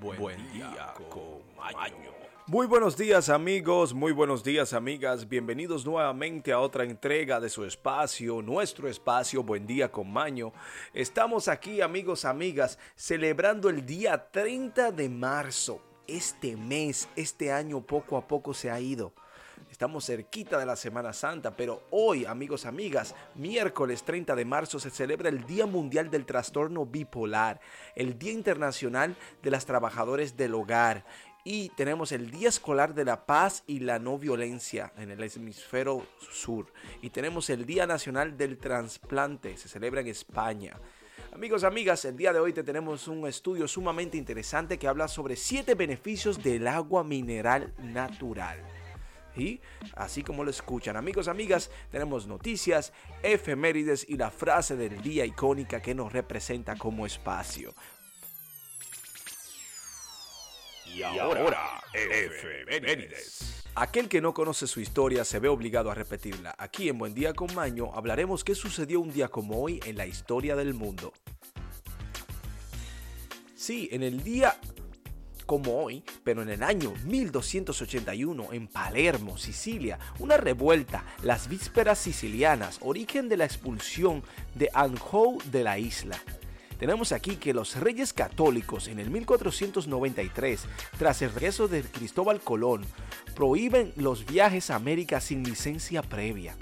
Buen, día, con Maño. Muy buenos días amigos, muy buenos días amigas, bienvenidos nuevamente a otra entrega de su espacio, nuestro espacio Buen día con Maño. Estamos aquí amigos, amigas, celebrando el día 30 de marzo. Este mes, este año poco a poco se ha ido. Estamos cerquita de la Semana Santa, pero hoy, amigos, amigas, miércoles 30 de marzo se celebra el Día Mundial del Trastorno Bipolar, el Día Internacional de las Trabajadores del Hogar y tenemos el Día Escolar de la Paz y la No Violencia en el hemisferio sur. Y tenemos el Día Nacional del Transplante, se celebra en España. Amigos, amigas, el día de hoy te tenemos un estudio sumamente interesante que habla sobre 7 beneficios del agua mineral natural. Y así como lo escuchan, amigos, amigas, tenemos noticias, efemérides y la frase del día icónica que nos representa como espacio. Y ahora, efemérides. Aquel que no conoce su historia se ve obligado a repetirla. Aquí en Buen Día con Maño hablaremos qué sucedió un día como hoy en la historia del mundo. Sí, en el día como hoy, pero en el año 1281 en Palermo, Sicilia, una revuelta, las vísperas sicilianas, origen de la expulsión de Anjou de la isla. Tenemos aquí que los reyes católicos en el 1493, tras el regreso de Cristóbal Colón, prohíben los viajes a América sin licencia previa.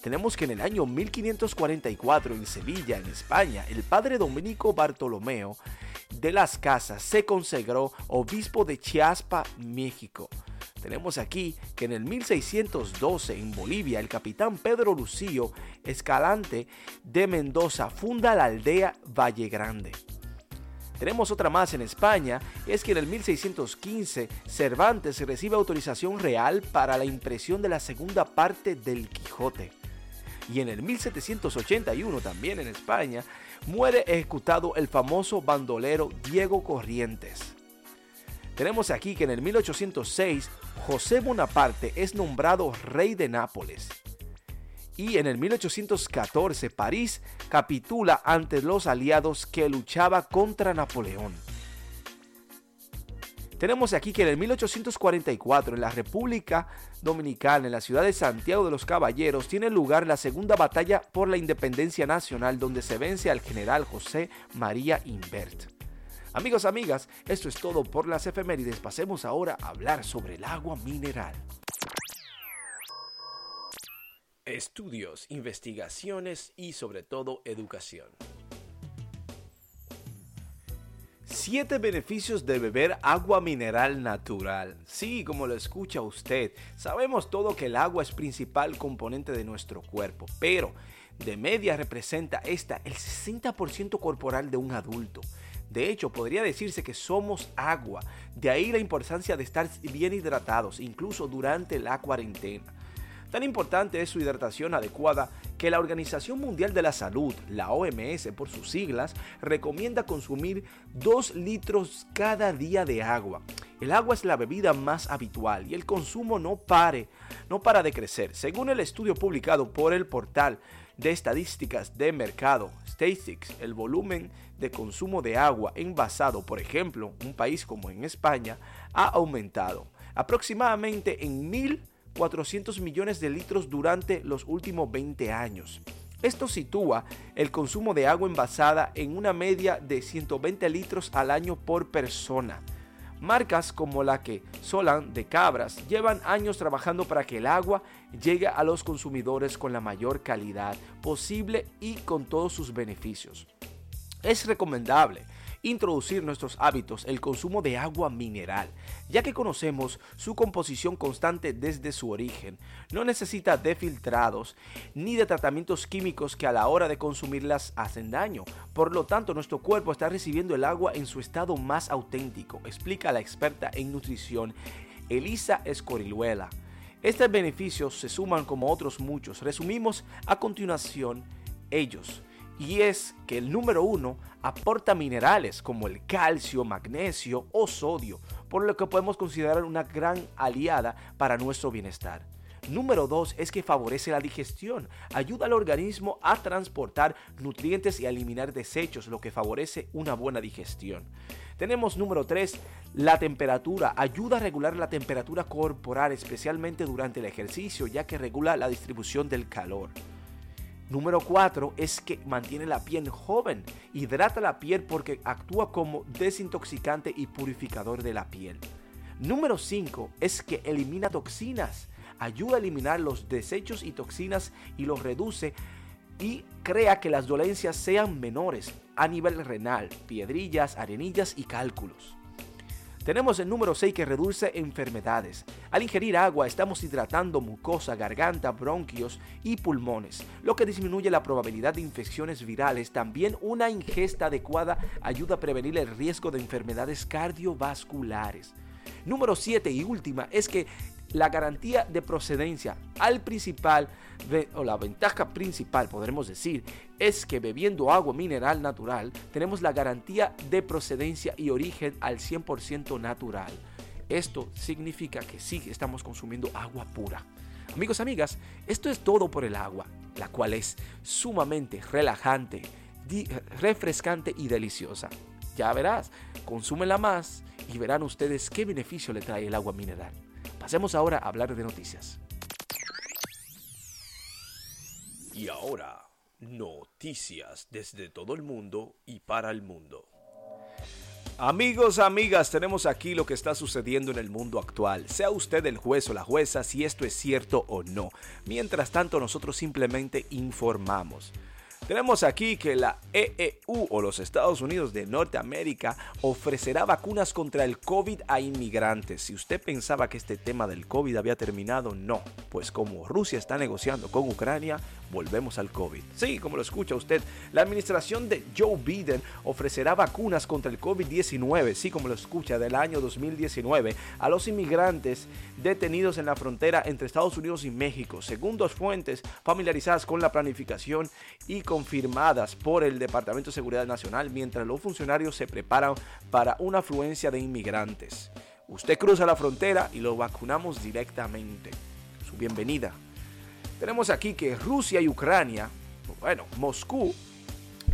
Tenemos que en el año 1544 en Sevilla, en España, el padre Domenico Bartolomeo de las Casas se consagró obispo de Chiaspa, México. Tenemos aquí que en el 1612 en Bolivia el capitán Pedro Lucío Escalante de Mendoza funda la aldea Valle Grande. Tenemos otra más en España, es que en el 1615 Cervantes recibe autorización real para la impresión de la segunda parte del Quijote. Y en el 1781 también en España muere ejecutado el famoso bandolero Diego Corrientes. Tenemos aquí que en el 1806 José Bonaparte es nombrado rey de Nápoles. Y en el 1814 París capitula ante los aliados que luchaba contra Napoleón. Tenemos aquí que en el 1844 en la República Dominicana, en la ciudad de Santiago de los Caballeros, tiene lugar la segunda batalla por la independencia nacional donde se vence al general José María Invert. Amigos, amigas, esto es todo por las efemérides. Pasemos ahora a hablar sobre el agua mineral. Estudios, investigaciones y sobre todo educación. Siete beneficios de beber agua mineral natural. Sí, como lo escucha usted, sabemos todo que el agua es principal componente de nuestro cuerpo, pero de media representa esta el 60% corporal de un adulto. De hecho, podría decirse que somos agua, de ahí la importancia de estar bien hidratados, incluso durante la cuarentena. Tan importante es su hidratación adecuada que la Organización Mundial de la Salud, la OMS por sus siglas, recomienda consumir 2 litros cada día de agua. El agua es la bebida más habitual y el consumo no pare, no para de crecer. Según el estudio publicado por el portal de estadísticas de mercado Statistics, el volumen de consumo de agua envasado, por ejemplo, un país como en España, ha aumentado aproximadamente en 1000 400 millones de litros durante los últimos 20 años. Esto sitúa el consumo de agua envasada en una media de 120 litros al año por persona. Marcas como la que Solan de Cabras llevan años trabajando para que el agua llegue a los consumidores con la mayor calidad posible y con todos sus beneficios. Es recomendable introducir nuestros hábitos el consumo de agua mineral, ya que conocemos su composición constante desde su origen. No necesita de filtrados ni de tratamientos químicos que a la hora de consumirlas hacen daño. Por lo tanto, nuestro cuerpo está recibiendo el agua en su estado más auténtico, explica la experta en nutrición Elisa Escoriluela. Estos beneficios se suman como otros muchos. Resumimos a continuación ellos y es que el número uno aporta minerales como el calcio, magnesio o sodio, por lo que podemos considerar una gran aliada para nuestro bienestar. Número 2 es que favorece la digestión. Ayuda al organismo a transportar nutrientes y a eliminar desechos, lo que favorece una buena digestión. Tenemos número 3, la temperatura. Ayuda a regular la temperatura corporal, especialmente durante el ejercicio, ya que regula la distribución del calor. Número 4 es que mantiene la piel joven, hidrata la piel porque actúa como desintoxicante y purificador de la piel. Número 5 es que elimina toxinas, ayuda a eliminar los desechos y toxinas y los reduce y crea que las dolencias sean menores a nivel renal, piedrillas, arenillas y cálculos. Tenemos el número 6 que reduce enfermedades. Al ingerir agua estamos hidratando mucosa, garganta, bronquios y pulmones, lo que disminuye la probabilidad de infecciones virales. También una ingesta adecuada ayuda a prevenir el riesgo de enfermedades cardiovasculares. Número 7 y última es que la garantía de procedencia al principal, o la ventaja principal, podremos decir, es que bebiendo agua mineral natural tenemos la garantía de procedencia y origen al 100% natural. Esto significa que sí estamos consumiendo agua pura. Amigos, amigas, esto es todo por el agua, la cual es sumamente relajante, refrescante y deliciosa. Ya verás, consúmela más y verán ustedes qué beneficio le trae el agua mineral. Pasemos ahora a hablar de noticias. Y ahora, noticias desde todo el mundo y para el mundo. Amigos, amigas, tenemos aquí lo que está sucediendo en el mundo actual. Sea usted el juez o la jueza si esto es cierto o no. Mientras tanto, nosotros simplemente informamos. Tenemos aquí que la EEU o los Estados Unidos de Norteamérica ofrecerá vacunas contra el COVID a inmigrantes. Si usted pensaba que este tema del COVID había terminado, no. Pues como Rusia está negociando con Ucrania, volvemos al COVID. Sí, como lo escucha usted, la administración de Joe Biden ofrecerá vacunas contra el COVID-19, sí, como lo escucha, del año 2019 a los inmigrantes detenidos en la frontera entre Estados Unidos y México, según dos fuentes familiarizadas con la planificación y confirmadas por el Departamento de Seguridad Nacional, mientras los funcionarios se preparan para una afluencia de inmigrantes. Usted cruza la frontera y lo vacunamos directamente. Su bienvenida tenemos aquí que Rusia y Ucrania, bueno, Moscú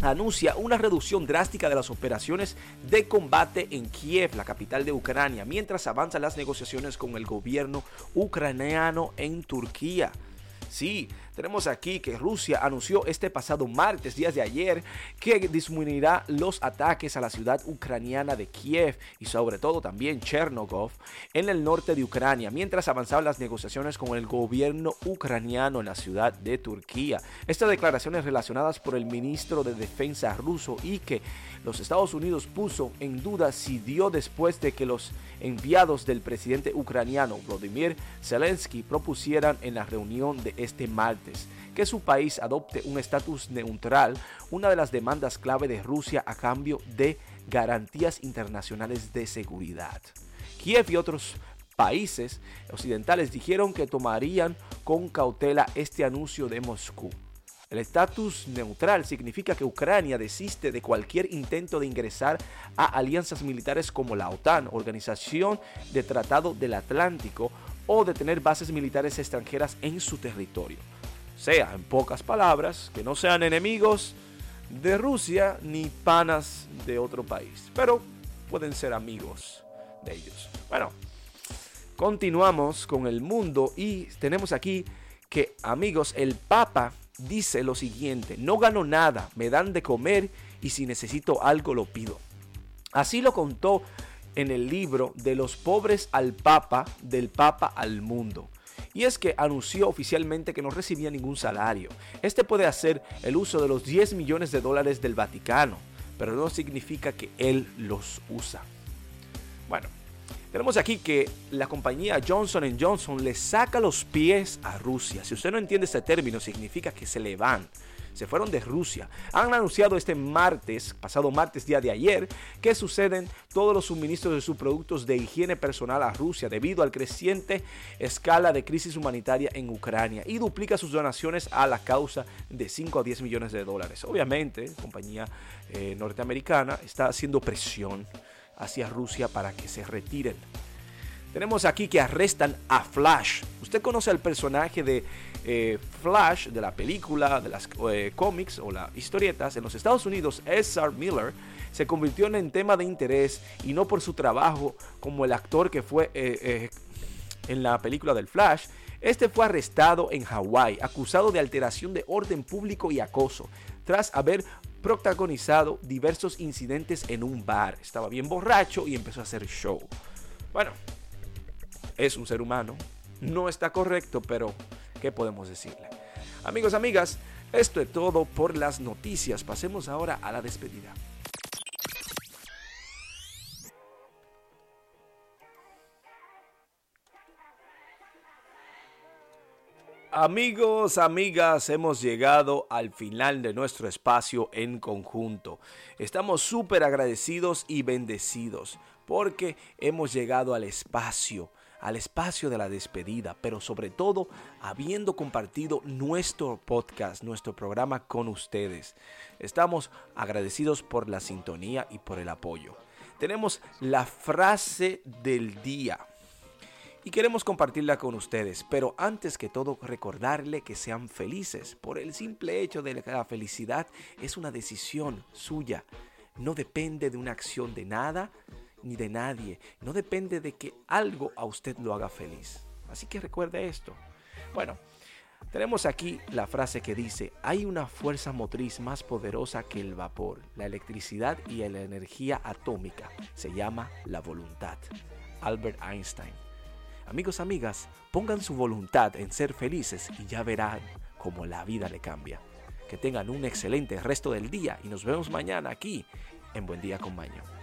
anuncia una reducción drástica de las operaciones de combate en Kiev, la capital de Ucrania, mientras avanzan las negociaciones con el gobierno ucraniano en Turquía. Sí, tenemos aquí que Rusia anunció este pasado martes, días de ayer, que disminuirá los ataques a la ciudad ucraniana de Kiev y sobre todo también Chernogov en el norte de Ucrania, mientras avanzaban las negociaciones con el gobierno ucraniano en la ciudad de Turquía. Estas declaraciones relacionadas por el ministro de Defensa ruso y que los Estados Unidos puso en duda si dio después de que los enviados del presidente ucraniano Vladimir Zelensky propusieran en la reunión de este martes que su país adopte un estatus neutral, una de las demandas clave de Rusia a cambio de garantías internacionales de seguridad. Kiev y otros países occidentales dijeron que tomarían con cautela este anuncio de Moscú. El estatus neutral significa que Ucrania desiste de cualquier intento de ingresar a alianzas militares como la OTAN, Organización de Tratado del Atlántico, o de tener bases militares extranjeras en su territorio. Sea, en pocas palabras, que no sean enemigos de Rusia ni panas de otro país, pero pueden ser amigos de ellos. Bueno, continuamos con el mundo y tenemos aquí que, amigos, el Papa dice lo siguiente, no gano nada, me dan de comer y si necesito algo lo pido. Así lo contó en el libro De los pobres al Papa, del Papa al mundo. Y es que anunció oficialmente que no recibía ningún salario. Este puede hacer el uso de los 10 millones de dólares del Vaticano, pero no significa que él los usa. Bueno, tenemos aquí que la compañía Johnson Johnson le saca los pies a Rusia. Si usted no entiende este término, significa que se le van. Se fueron de Rusia. Han anunciado este martes, pasado martes, día de ayer, que suceden todos los suministros de sus productos de higiene personal a Rusia debido al creciente escala de crisis humanitaria en Ucrania y duplica sus donaciones a la causa de 5 a 10 millones de dólares. Obviamente, la compañía eh, norteamericana está haciendo presión hacia Rusia para que se retiren Tenemos aquí que arrestan a Flash. ¿Usted conoce al personaje de eh, Flash de la película, de las eh, cómics o las historietas? En los Estados Unidos, Ezra Miller se convirtió en tema de interés y no por su trabajo como el actor que fue eh, en la película del Flash. Este fue arrestado en Hawái, acusado de alteración de orden público y acoso, tras haber protagonizado diversos incidentes en un bar. Estaba bien borracho y empezó a hacer show. Bueno, es un ser humano, no está correcto, pero ¿qué podemos decirle? Amigos, amigas, esto es todo por las noticias. Pasemos ahora a la despedida. Amigos, amigas, hemos llegado al final de nuestro espacio en conjunto. Estamos súper agradecidos y bendecidos porque hemos llegado al espacio, al espacio de la despedida, pero sobre todo habiendo compartido nuestro podcast, nuestro programa con ustedes. Estamos agradecidos por la sintonía y por el apoyo. Tenemos la frase del día y queremos compartirla con ustedes. Pero antes que todo, recordarle que sean felices. Por el simple hecho de que la felicidad es una decisión suya. No depende de una acción de nada ni de nadie. No depende de que algo a usted lo haga feliz. Así que recuerde esto. Bueno, tenemos aquí la frase que dice, hay una fuerza motriz más poderosa que el vapor, la electricidad y la energía atómica. Se llama la voluntad. Albert Einstein. Amigos, amigas, pongan su voluntad en ser felices y ya verán cómo la vida le cambia. Que tengan un excelente resto del día y nos vemos mañana aquí en Buen Día con Maño.